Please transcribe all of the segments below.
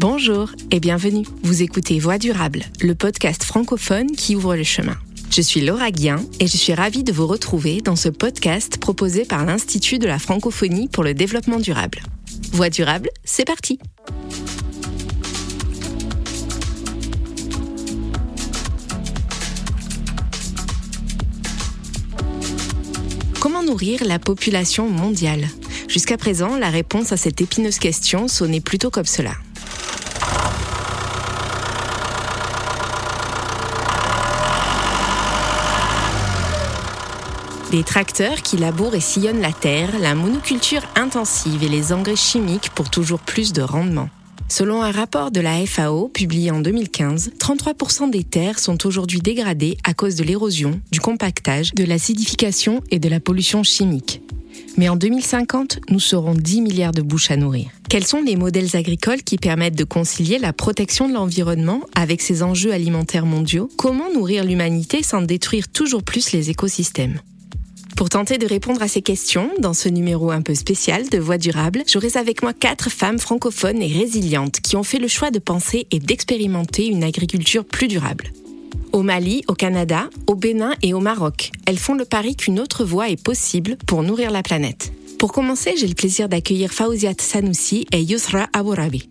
Bonjour et bienvenue. Vous écoutez Voix durable, le podcast francophone qui ouvre le chemin. Je suis Laura Guien et je suis ravie de vous retrouver dans ce podcast proposé par l'Institut de la francophonie pour le développement durable. Voix durable, c'est parti. Comment nourrir la population mondiale? Jusqu'à présent, la réponse à cette épineuse question sonnait plutôt comme cela. Les tracteurs qui labourent et sillonnent la terre, la monoculture intensive et les engrais chimiques pour toujours plus de rendement. Selon un rapport de la FAO publié en 2015, 33% des terres sont aujourd'hui dégradées à cause de l'érosion, du compactage, de l'acidification et de la pollution chimique. Mais en 2050, nous serons 10 milliards de bouches à nourrir. Quels sont les modèles agricoles qui permettent de concilier la protection de l'environnement avec ces enjeux alimentaires mondiaux? Comment nourrir l'humanité sans détruire toujours plus les écosystèmes? Pour tenter de répondre à ces questions, dans ce numéro un peu spécial de Voix durable, j'aurai avec moi quatre femmes francophones et résilientes qui ont fait le choix de penser et d'expérimenter une agriculture plus durable. Au Mali, au Canada, au Bénin et au Maroc, elles font le pari qu'une autre voie est possible pour nourrir la planète. Pour commencer, j'ai le plaisir d'accueillir Fauziat Sanoussi et Yusra Abourabi.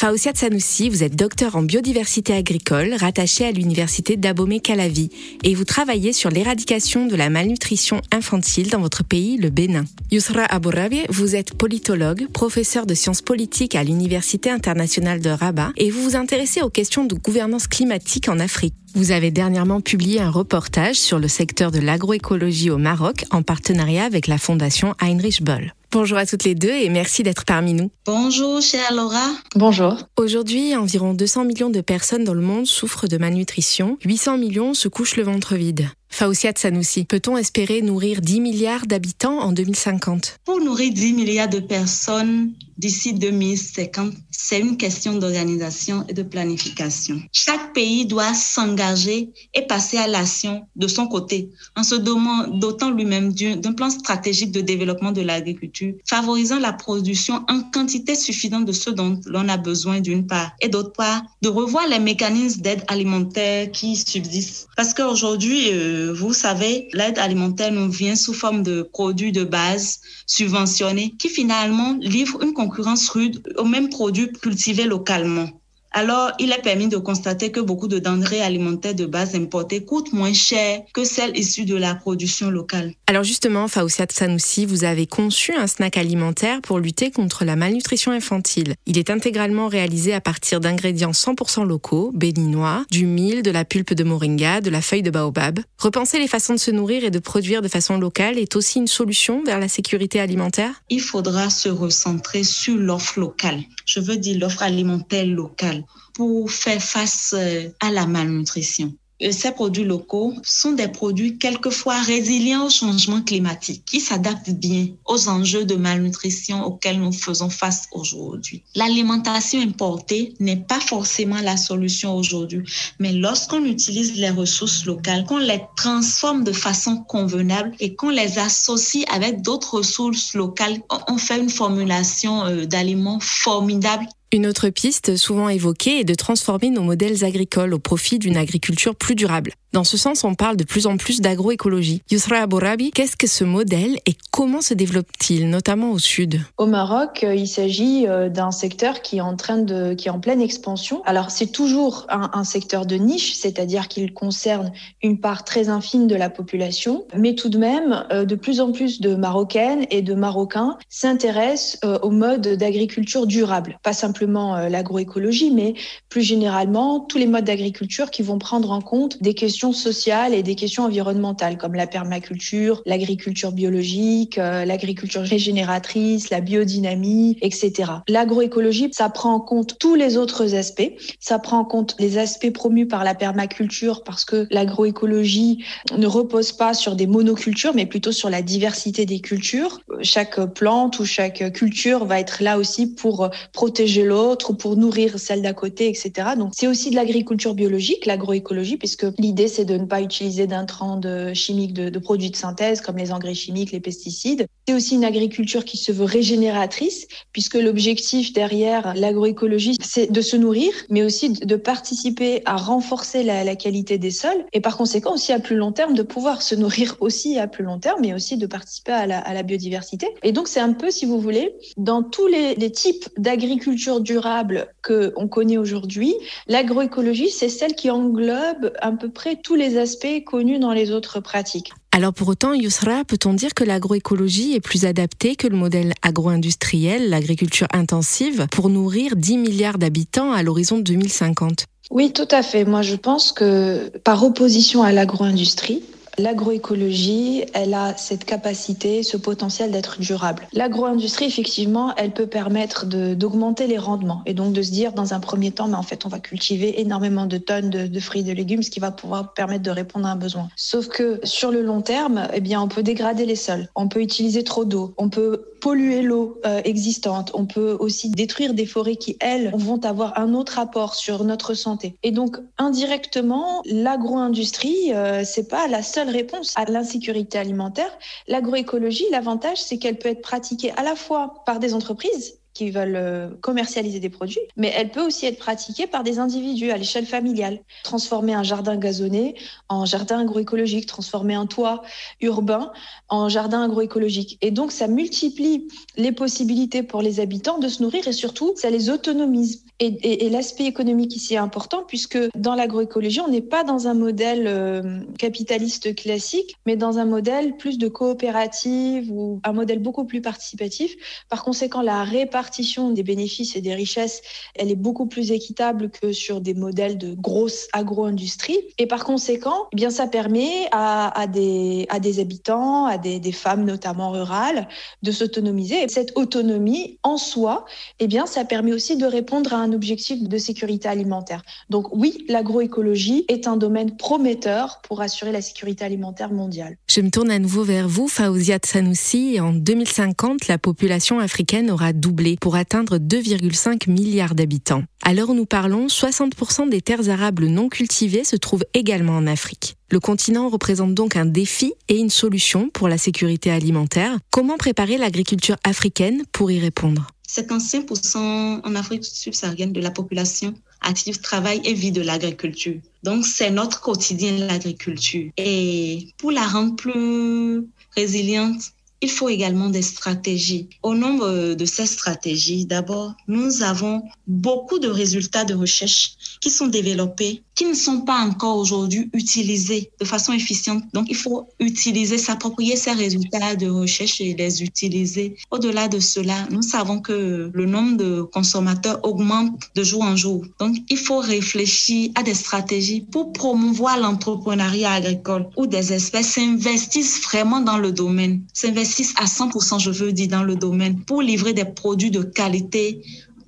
Fauziat Sanoussi, vous êtes docteur en biodiversité agricole rattaché à l'université d'Abomey-Calavi et vous travaillez sur l'éradication de la malnutrition infantile dans votre pays, le Bénin. Yusra Abourabi, vous êtes politologue, professeur de sciences politiques à l'Université internationale de Rabat et vous vous intéressez aux questions de gouvernance climatique en Afrique. Vous avez dernièrement publié un reportage sur le secteur de l'agroécologie au Maroc en partenariat avec la fondation Heinrich Böll. Bonjour à toutes les deux et merci d'être parmi nous. Bonjour, chère Laura. Bonjour. Aujourd'hui, environ 200 millions de personnes dans le monde souffrent de malnutrition. 800 millions se couchent le ventre vide. Fauciat Sanoussi, peut-on espérer nourrir 10 milliards d'habitants en 2050 Pour nourrir 10 milliards de personnes d'ici 2050, c'est une question d'organisation et de planification. Chaque pays doit s'engager et passer à l'action de son côté en se dotant lui-même d'un plan stratégique de développement de l'agriculture, favorisant la production en quantité suffisante de ce dont l'on a besoin d'une part et d'autre part, de revoir les mécanismes d'aide alimentaire qui subsistent. Parce qu'aujourd'hui, euh, vous savez, l'aide alimentaire nous vient sous forme de produits de base subventionnés qui finalement livrent une concurrence rude aux mêmes produits cultivés localement. Alors, il est permis de constater que beaucoup de denrées alimentaires de base importées coûtent moins cher que celles issues de la production locale. Alors justement, Fauciat Sanoussi, vous avez conçu un snack alimentaire pour lutter contre la malnutrition infantile. Il est intégralement réalisé à partir d'ingrédients 100% locaux, béninois, du mil, de la pulpe de moringa, de la feuille de baobab. Repenser les façons de se nourrir et de produire de façon locale est aussi une solution vers la sécurité alimentaire? Il faudra se recentrer sur l'offre locale. Je veux dire l'offre alimentaire locale pour faire face euh, à la malnutrition ces produits locaux sont des produits quelquefois résilients au changement climatique, qui s'adaptent bien aux enjeux de malnutrition auxquels nous faisons face aujourd'hui. L'alimentation importée n'est pas forcément la solution aujourd'hui, mais lorsqu'on utilise les ressources locales, qu'on les transforme de façon convenable et qu'on les associe avec d'autres ressources locales, on fait une formulation euh, d'aliments formidable une autre piste souvent évoquée est de transformer nos modèles agricoles au profit d'une agriculture plus durable. Dans ce sens, on parle de plus en plus d'agroécologie. Yusra Abourabi, qu'est-ce que ce modèle et comment se développe-t-il, notamment au sud? Au Maroc, euh, il s'agit euh, d'un secteur qui est en train de, qui est en pleine expansion. Alors, c'est toujours un, un, secteur de niche, c'est-à-dire qu'il concerne une part très infime de la population, mais tout de même, euh, de plus en plus de Marocaines et de Marocains s'intéressent au mode d'agriculture durable, pas simplement l'agroécologie, mais plus généralement tous les modes d'agriculture qui vont prendre en compte des questions sociales et des questions environnementales comme la permaculture, l'agriculture biologique, euh, l'agriculture régénératrice, la biodynamie, etc. L'agroécologie, ça prend en compte tous les autres aspects. Ça prend en compte les aspects promus par la permaculture parce que l'agroécologie ne repose pas sur des monocultures, mais plutôt sur la diversité des cultures. Chaque plante ou chaque culture va être là aussi pour protéger l'autre, pour nourrir celle d'à côté, etc. Donc c'est aussi de l'agriculture biologique, l'agroécologie, puisque l'idée c'est de ne pas utiliser d'intrants chimiques de, de produits de synthèse comme les engrais chimiques, les pesticides. C'est aussi une agriculture qui se veut régénératrice, puisque l'objectif derrière l'agroécologie, c'est de se nourrir, mais aussi de participer à renforcer la, qualité des sols, et par conséquent aussi à plus long terme de pouvoir se nourrir aussi à plus long terme, mais aussi de participer à la, biodiversité. Et donc c'est un peu, si vous voulez, dans tous les types d'agriculture durable que on connaît aujourd'hui, l'agroécologie, c'est celle qui englobe à peu près tous les aspects connus dans les autres pratiques. Alors pour autant, Yusra, peut-on dire que l'agroécologie est plus adaptée que le modèle agro-industriel, l'agriculture intensive, pour nourrir 10 milliards d'habitants à l'horizon 2050 Oui, tout à fait. Moi, je pense que par opposition à l'agro-industrie, L'agroécologie, elle a cette capacité, ce potentiel d'être durable. L'agro-industrie, effectivement, elle peut permettre d'augmenter les rendements et donc de se dire dans un premier temps, mais en fait, on va cultiver énormément de tonnes de, fruits et de légumes, ce qui va pouvoir permettre de répondre à un besoin. Sauf que sur le long terme, eh bien, on peut dégrader les sols, on peut utiliser trop d'eau, on peut polluer l'eau euh, existante, on peut aussi détruire des forêts qui, elles, vont avoir un autre apport sur notre santé. Et donc, indirectement, l'agro-industrie, euh, c'est pas la seule réponse à l'insécurité alimentaire. L'agroécologie, l'avantage, c'est qu'elle peut être pratiquée à la fois par des entreprises qui veulent euh, commercialiser des produits, mais elle peut aussi être pratiquée par des individus à l'échelle familiale. Transformer un jardin gazonné en jardin agroécologique, transformer un toit urbain en jardin agroécologique. Et donc, ça multiplie les possibilités pour les habitants de se nourrir et surtout, ça les autonomise. Et, l'aspect économique ici est important puisque dans l'agroécologie, on n'est pas dans un modèle euh, capitaliste classique, mais dans un modèle plus de coopérative ou un modèle beaucoup plus participatif. Par conséquent, la répartition des bénéfices et des richesses, elle est beaucoup plus équitable que sur des modèles de grosse agro-industrie. Et par conséquent, eh bien, ça permet à, des, habitants, à des, femmes notamment rurales, de s'autonomiser. Et cette autonomie en soi, eh bien, ça permet aussi de répondre à un objectif de sécurité alimentaire. Donc oui, l'agroécologie est un domaine prometteur pour assurer la sécurité alimentaire mondiale. Je me tourne à nouveau vers vous, Faouzia Sanoussi. En 2050, la population africaine aura doublé pour atteindre 2,5 milliards d'habitants. À l'heure où nous parlons, 60% des terres arables non cultivées se trouvent également en Afrique. Le continent représente donc un défi et une solution pour la sécurité alimentaire. Comment préparer l'agriculture africaine pour y répondre? 55% en Afrique subsaharienne de la population active travaille et vit de l'agriculture. Donc, c'est notre quotidien, l'agriculture. Et pour la rendre plus résiliente, il faut également des stratégies. Au nombre de ces stratégies, d'abord, nous avons beaucoup de résultats de recherche qui sont développés, qui ne sont pas encore aujourd'hui utilisés de façon efficiente. Donc, il faut utiliser, s'approprier ces résultats de recherche et les utiliser. Au-delà de cela, nous savons que le nombre de consommateurs augmente de jour en jour. Donc, il faut réfléchir à des stratégies pour promouvoir l'entrepreneuriat agricole où des espèces s'investissent vraiment dans le domaine, s'investissent à 100%, je veux dire, dans le domaine pour livrer des produits de qualité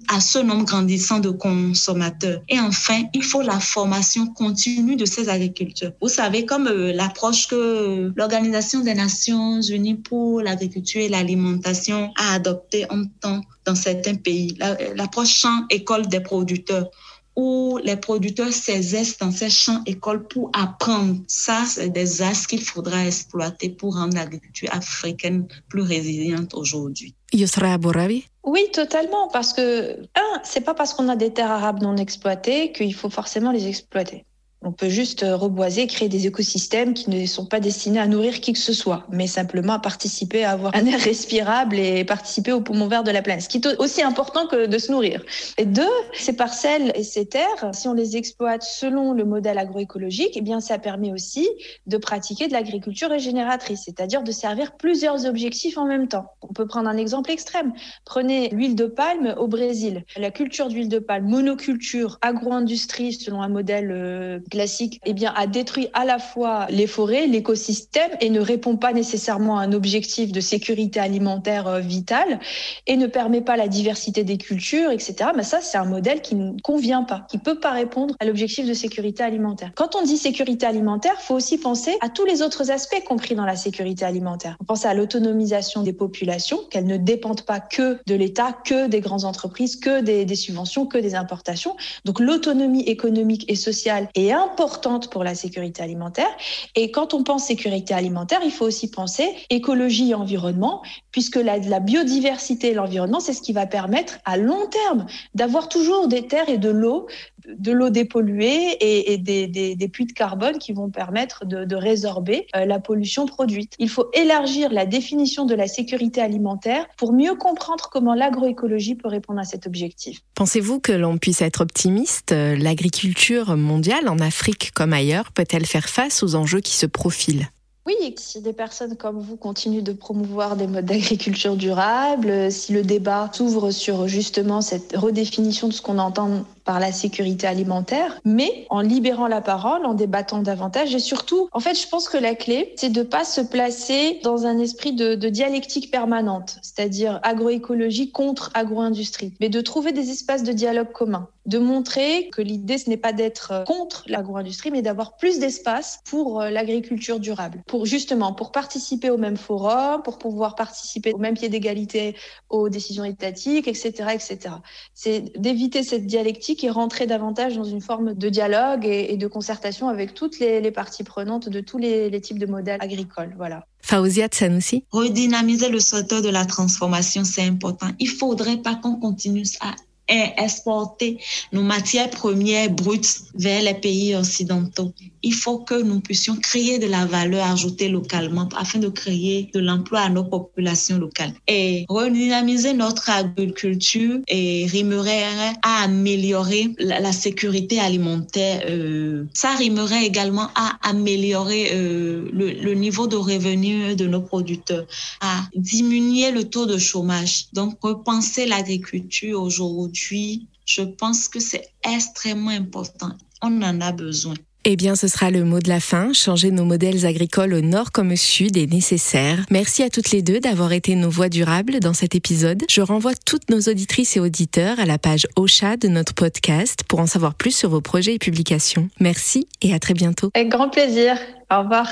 à ce nombre grandissant de consommateurs. Et enfin, il faut la formation continue de ces agriculteurs. Vous savez, comme euh, l'approche que l'Organisation des Nations Unies pour l'agriculture et l'alimentation a adoptée en temps dans certains pays, l'approche champ-école des producteurs où les producteurs s'exercent dans ces champs écoles pour apprendre. Ça, c'est des axes qu'il faudra exploiter pour rendre l'agriculture africaine plus résiliente aujourd'hui. Yusra Bourabi Oui, totalement. Parce que, un, c'est pas parce qu'on a des terres arabes non exploitées qu'il faut forcément les exploiter. On peut juste reboiser, créer des écosystèmes qui ne sont pas destinés à nourrir qui que ce soit, mais simplement à participer à avoir un air respirable et participer au poumon vert de la planète, ce qui est aussi important que de se nourrir. Et deux, ces parcelles et ces terres, si on les exploite selon le modèle agroécologique, eh bien, ça permet aussi de pratiquer de l'agriculture régénératrice, c'est-à-dire de servir plusieurs objectifs en même temps. On peut prendre un exemple extrême. Prenez l'huile de palme au Brésil. La culture d'huile de palme, monoculture, agro-industrie selon un modèle euh, classique, eh bien, a détruit à la fois les forêts, l'écosystème et ne répond pas nécessairement à un objectif de sécurité alimentaire euh, vitale et ne permet pas la diversité des cultures, etc. Mais ça, c'est un modèle qui ne convient pas, qui peut pas répondre à l'objectif de sécurité alimentaire. Quand on dit sécurité alimentaire, faut aussi penser à tous les autres aspects compris dans la sécurité alimentaire. On pense à l'autonomisation des populations, qu'elles ne dépendent pas que de l'État, que des grandes entreprises, que des, des subventions, que des importations. Donc l'autonomie économique et sociale est un importante pour la sécurité alimentaire. Et quand on pense sécurité alimentaire, il faut aussi penser écologie et environnement, puisque la, la biodiversité et l'environnement, c'est ce qui va permettre à long terme d'avoir toujours des terres et de l'eau de l'eau dépolluée et, des, puits de carbone qui vont permettre de, résorber euh, la pollution produite. Il faut élargir la définition de la sécurité alimentaire pour mieux comprendre comment l'agroécologie peut répondre à cet objectif. Pensez-vous que l'on puisse être optimiste L'agriculture mondiale, en Afrique comme ailleurs, peut-elle faire face aux enjeux qui se profilent? Oui, si des personnes comme vous continuent de promouvoir des modes d'agriculture durable, si le débat s'ouvre sur justement cette redéfinition de ce qu'on entend par la sécurité alimentaire, mais en libérant la parole, en débattant davantage et surtout, en fait, je pense que la clé, c'est de pas se placer dans un esprit de, dialectique permanente, c'est-à-dire agroécologie contre agro-industrie, mais de trouver des espaces de dialogue commun, de montrer que l'idée, ce n'est pas d'être contre l'agro-industrie, mais d'avoir plus d'espace pour euh, l'agriculture durable, pour justement, pour participer au même forum, pour pouvoir participer au même pied d'égalité aux décisions étatiques, etc., etc. C'est d'éviter cette dialectique qui est rentrer davantage dans une forme de dialogue et, de concertation avec toutes les, parties prenantes de tous les, types de modèles agricoles. Voilà. Faouzia Sanoussi. Redynamiser le secteur de la transformation, c'est important. Il faudrait pas qu'on continue à exporter nos matières premières brutes vers les pays occidentaux. Il faut que nous puissions créer de la valeur ajoutée localement afin de créer de l'emploi à nos populations locales. Et redynamiser notre agriculture et rimerait à améliorer la, sécurité alimentaire. Euh, ça rimerait également à améliorer euh, le, le niveau de revenus de nos producteurs, à diminuer le taux de chômage. Donc, repenser l'agriculture aujourd'hui je pense que c'est extrêmement important. On en a besoin. Eh bien, ce sera le mot de la fin. Changer nos modèles agricoles au nord comme au sud est nécessaire. Merci à toutes les deux d'avoir été nos voix durables dans cet épisode. Je renvoie toutes nos auditrices et auditeurs à la page OCHA de notre podcast pour en savoir plus sur vos projets et publications. Merci et à très bientôt. Avec grand plaisir. Au revoir.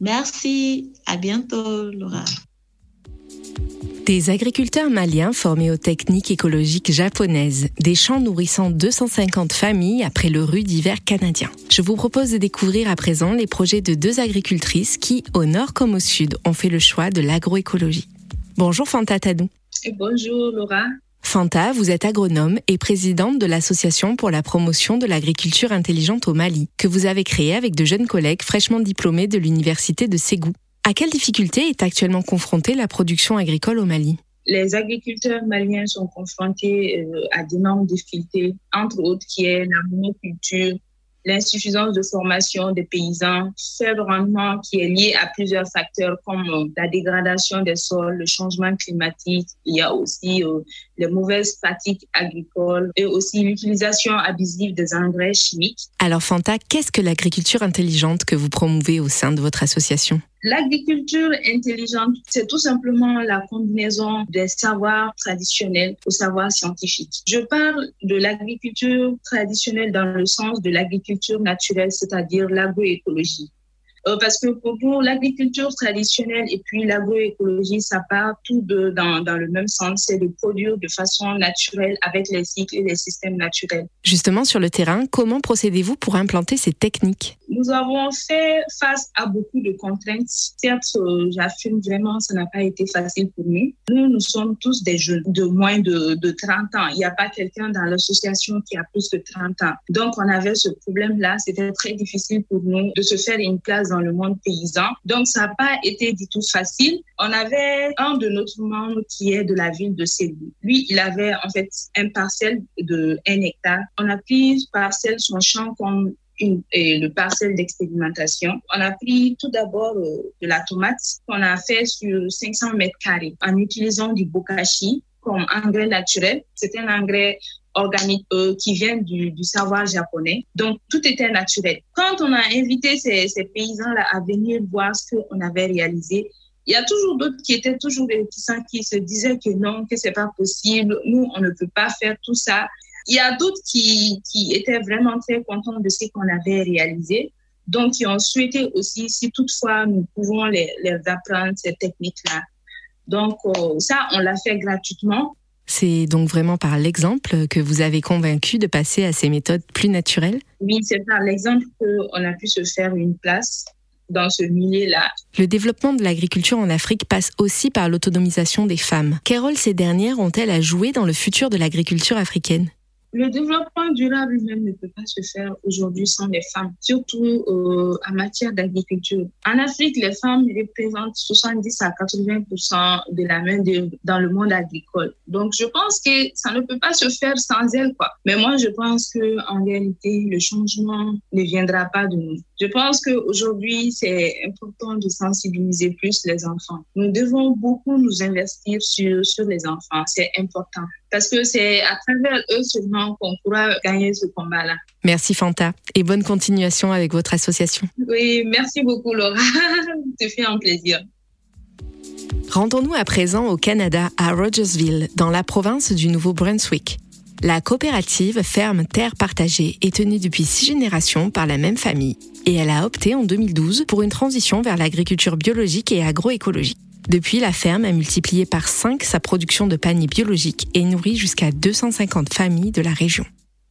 Merci. À bientôt, Laura. Des agriculteurs maliens formés aux techniques écologiques japonaises, des champs nourrissant 250 familles après le rude hiver canadien. Je vous propose de découvrir à présent les projets de deux agricultrices qui, au nord comme au sud, ont fait le choix de l'agroécologie. Bonjour Fanta Tadou. bonjour Laura. Fanta, vous êtes agronome et présidente de l'Association pour la promotion de l'agriculture intelligente au Mali, que vous avez créée avec de jeunes collègues fraîchement diplômés de l'université de Ségou. À quelles difficultés est actuellement confrontée la production agricole au Mali? Les agriculteurs maliens sont confrontés euh, à d'énormes difficultés, entre autres qui est la monoculture, l'insuffisance de formation des paysans, faible rendement qui est lié à plusieurs facteurs comme euh, la dégradation des sols, le changement climatique, il y a aussi euh, les mauvaises pratiques agricoles et aussi l'utilisation abusive des engrais chimiques. Alors Fanta, qu'est-ce que l'agriculture intelligente que vous promouvez au sein de votre association? L'agriculture intelligente, c'est tout simplement la combinaison des savoirs traditionnels aux savoirs scientifiques. Je parle de l'agriculture traditionnelle dans le sens de l'agriculture naturelle, c'est-à-dire l'agroécologie. Euh, parce que pour nous, l'agriculture traditionnelle et puis l'agroécologie, ça part tout de, dans, dans le même sens, c'est de produire de façon naturelle avec les cycles et les systèmes naturels. Justement, sur le terrain, comment procédez-vous pour implanter ces techniques? Nous avons fait face à beaucoup de contraintes. Certes, euh, j'affirme vraiment, ça n'a pas été facile pour nous. Nous, nous sommes tous des jeunes de moins de, de 30 ans. Il n'y a pas quelqu'un dans l'association qui a plus de 30 ans. Donc, on avait ce problème-là. C'était très difficile pour nous de se faire une place dans le monde paysan. Donc, ça n'a pas été du tout facile. On avait un de nos membres qui est de la ville de Ségou. Lui, il avait en fait un parcelle de 1 hectare. On a pris parcelle son champ comme une, et le parcelle d'expérimentation. On a pris tout d'abord euh, de la tomate qu'on a fait sur 500 mètres carrés en utilisant du bokashi comme engrais naturel. C'est un engrais organique euh, qui viennent du, savoir japonais. Donc, tout était naturel. Quand on a invité ces, paysans-là à venir voir ce qu'on avait réalisé, il y a toujours d'autres qui étaient toujours réticents, qui se disaient que non, que c'est pas possible, nous, on ne peut pas faire tout ça. Il y a d'autres qui, qui étaient vraiment très contents de ce qu'on avait réalisé. Donc, qui ont souhaité aussi, si toutefois nous pouvons les, les apprendre ces techniques-là. Donc, euh, ça, on l'a fait gratuitement. C'est donc vraiment par l'exemple que vous avez convaincu de passer à ces méthodes plus naturelles Oui, c'est par l'exemple qu'on a pu se faire une place dans ce milieu-là. Le développement de l'agriculture en Afrique passe aussi par l'autonomisation des femmes. Quel rôle ces dernières ont-elles à jouer dans le futur de l'agriculture africaine? Le développement durable même ne peut pas se faire aujourd'hui sans les femmes, surtout euh, en matière d'agriculture. En Afrique, les femmes représentent 70 à 80% de la main dans le monde agricole. Donc, je pense que ça ne peut pas se faire sans elles, quoi. Mais moi, je pense que en réalité, le changement ne viendra pas de nous. Je pense qu'aujourd'hui, c'est important de sensibiliser plus les enfants. Nous devons beaucoup nous investir sur, sur les enfants. C'est important parce que c'est à travers eux seulement qu'on pourra gagner ce combat-là. Merci Fanta et bonne continuation avec votre association. Oui, merci beaucoup Laura. Ça fait un plaisir. Rendons-nous à présent au Canada, à Rogersville, dans la province du Nouveau-Brunswick. La coopérative Ferme Terre Partagée est tenue depuis six générations par la même famille et elle a opté en 2012 pour une transition vers l'agriculture biologique et agroécologique. Depuis, la ferme a multiplié par 5 sa production de paniers biologiques et nourrit jusqu'à 250 familles de la région.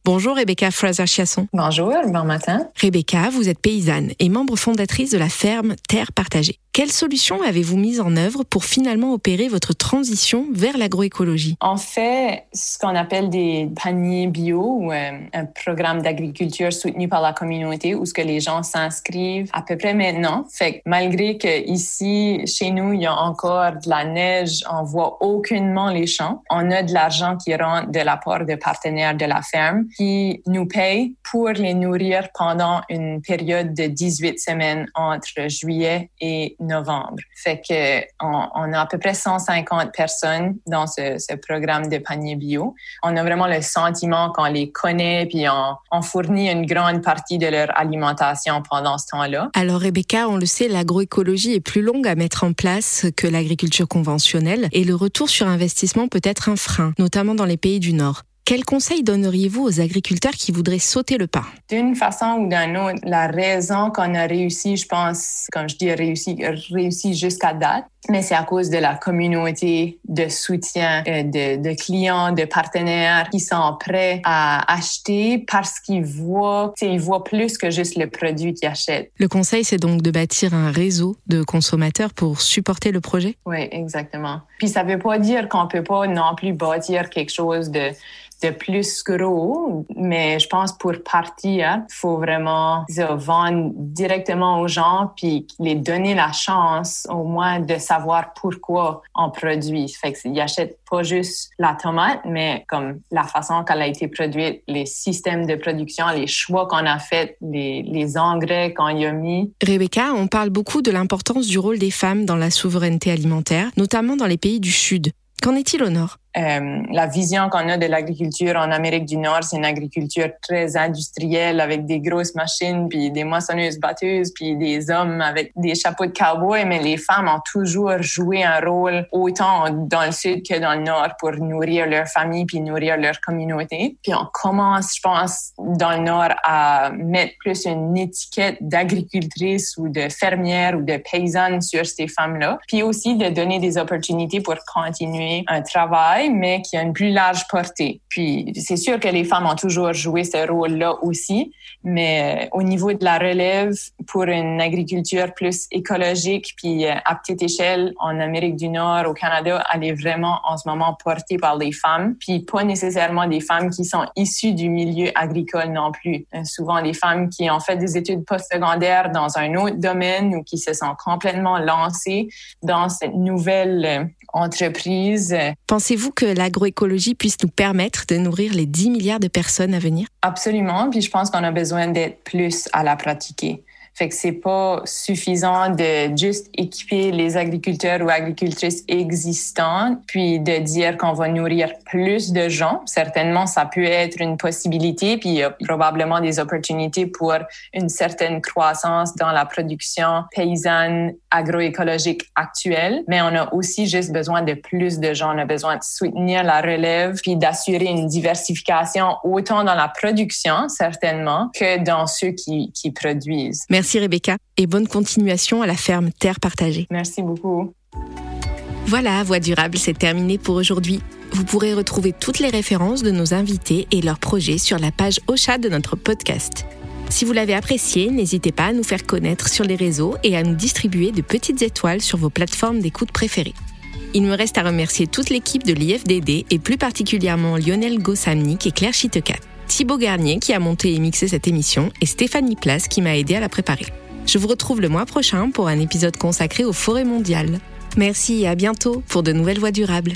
Bonjour Rebecca Fraser-Chiasson. Bonjour, bon matin. Rebecca, vous êtes paysanne et membre fondatrice de la ferme Terre Partagée. Quelles solutions avez-vous mises en œuvre pour finalement opérer votre transition vers l'agroécologie? On fait ce qu'on appelle des paniers bio ou euh, un programme d'agriculture soutenu par la communauté où ce que les gens s'inscrivent à peu près maintenant. Fait que malgré que ici chez nous il y a encore de la neige, on voit aucunement les champs. On a de l'argent qui rentre de la part de partenaires de la ferme qui nous payent pour les nourrir pendant une période de 18 semaines entre juillet et novembre. Fait que on, on, a à peu près 150 personnes dans ce, programme de panier bio. On a vraiment le sentiment qu'on les connaît puis on fournit une grande partie de leur alimentation pendant ce temps-là. Alors Rebecca, on le sait, l'agroécologie est plus longue à mettre en place que l'agriculture conventionnelle et le retour sur investissement peut être un frein, notamment dans les pays du Nord. Quel conseil donneriez-vous aux agriculteurs qui voudraient sauter le pas? D'une façon ou d'une autre, la raison qu'on a réussi, je pense, quand je dis réussi, réussi jusqu'à date, mais c'est à cause de la communauté de soutien euh, de, de, clients, de partenaires qui sont prêts à acheter parce qu'ils voient, ils voient plus que juste le produit qu'ils achètent. Le conseil, c'est donc de bâtir un réseau de consommateurs pour supporter le projet? Oui, exactement. Puis ça veut pas dire qu'on peut pas non plus bâtir quelque chose de de plus gros, mais je pense pour partir, il faut vraiment vendre directement aux gens puis les donner la chance au moins de savoir pourquoi on produit. Fait qu'ils achètent pas juste la tomate, mais comme la façon qu'elle a été produite, les systèmes de production, les choix qu'on a fait, les, les engrais qu'on y a mis. Rebecca, on parle beaucoup de l'importance du rôle des femmes dans la souveraineté alimentaire, notamment dans les pays du Sud. Qu'en est-il au Nord? Euh, la vision qu'on a de l'agriculture en Amérique du Nord, c'est une agriculture très industrielle avec des grosses machines, puis des moissonneuses batteuses, puis des hommes avec des chapeaux de cowboy, mais les femmes ont toujours joué un rôle autant dans le sud que dans le nord pour nourrir leur famille puis nourrir leur communauté. Puis on commence, je pense, dans le nord à mettre plus une étiquette d'agricultrice ou de fermière ou de paysanne sur ces femmes-là, puis aussi de donner des opportunités pour continuer un travail mais qui a une plus large portée. Puis c'est sûr que les femmes ont toujours joué ce rôle-là aussi, mais euh, au niveau de la relève pour une agriculture plus écologique, puis euh, à petite échelle en Amérique du Nord, au Canada, elle est vraiment en ce moment portée par les femmes, puis pas nécessairement des femmes qui sont issues du milieu agricole non plus. Euh, souvent des femmes qui ont fait des études postsecondaires dans un autre domaine ou qui se sont complètement lancées dans cette nouvelle entreprise. Pensez-vous que l'agroécologie puisse nous permettre de nourrir les 10 milliards de personnes à venir? Absolument, puis je pense qu'on a besoin d'être plus à la pratiquer. Fait que c'est pas suffisant de juste équiper les agriculteurs ou agricultrices existants, puis de dire qu'on va nourrir plus de gens. Certainement, ça peut être une possibilité, puis il y a probablement des opportunités pour une certaine croissance dans la production paysanne agroécologique actuelle. Mais on a aussi juste besoin de plus de gens. On a besoin de soutenir la relève, puis d'assurer une diversification autant dans la production, certainement, que dans ceux qui, qui produisent. Merci Rebecca et bonne continuation à la ferme Terre Partagée. Merci beaucoup. Voilà, Voix durable, c'est terminé pour aujourd'hui. Vous pourrez retrouver toutes les références de nos invités et leurs projets sur la page Ocha de notre podcast. Si vous l'avez apprécié, n'hésitez pas à nous faire connaître sur les réseaux et à nous distribuer de petites étoiles sur vos plateformes d'écoute préférées. Il me reste à remercier toute l'équipe de l'IFDD et plus particulièrement Lionel Gossamnik et Claire Chitecat, Thibaut Garnier qui a monté et mixé cette émission et Stéphanie Place qui m'a aidé à la préparer. Je vous retrouve le mois prochain pour un épisode consacré aux forêts mondiales. Merci et à bientôt pour de nouvelles voies durables.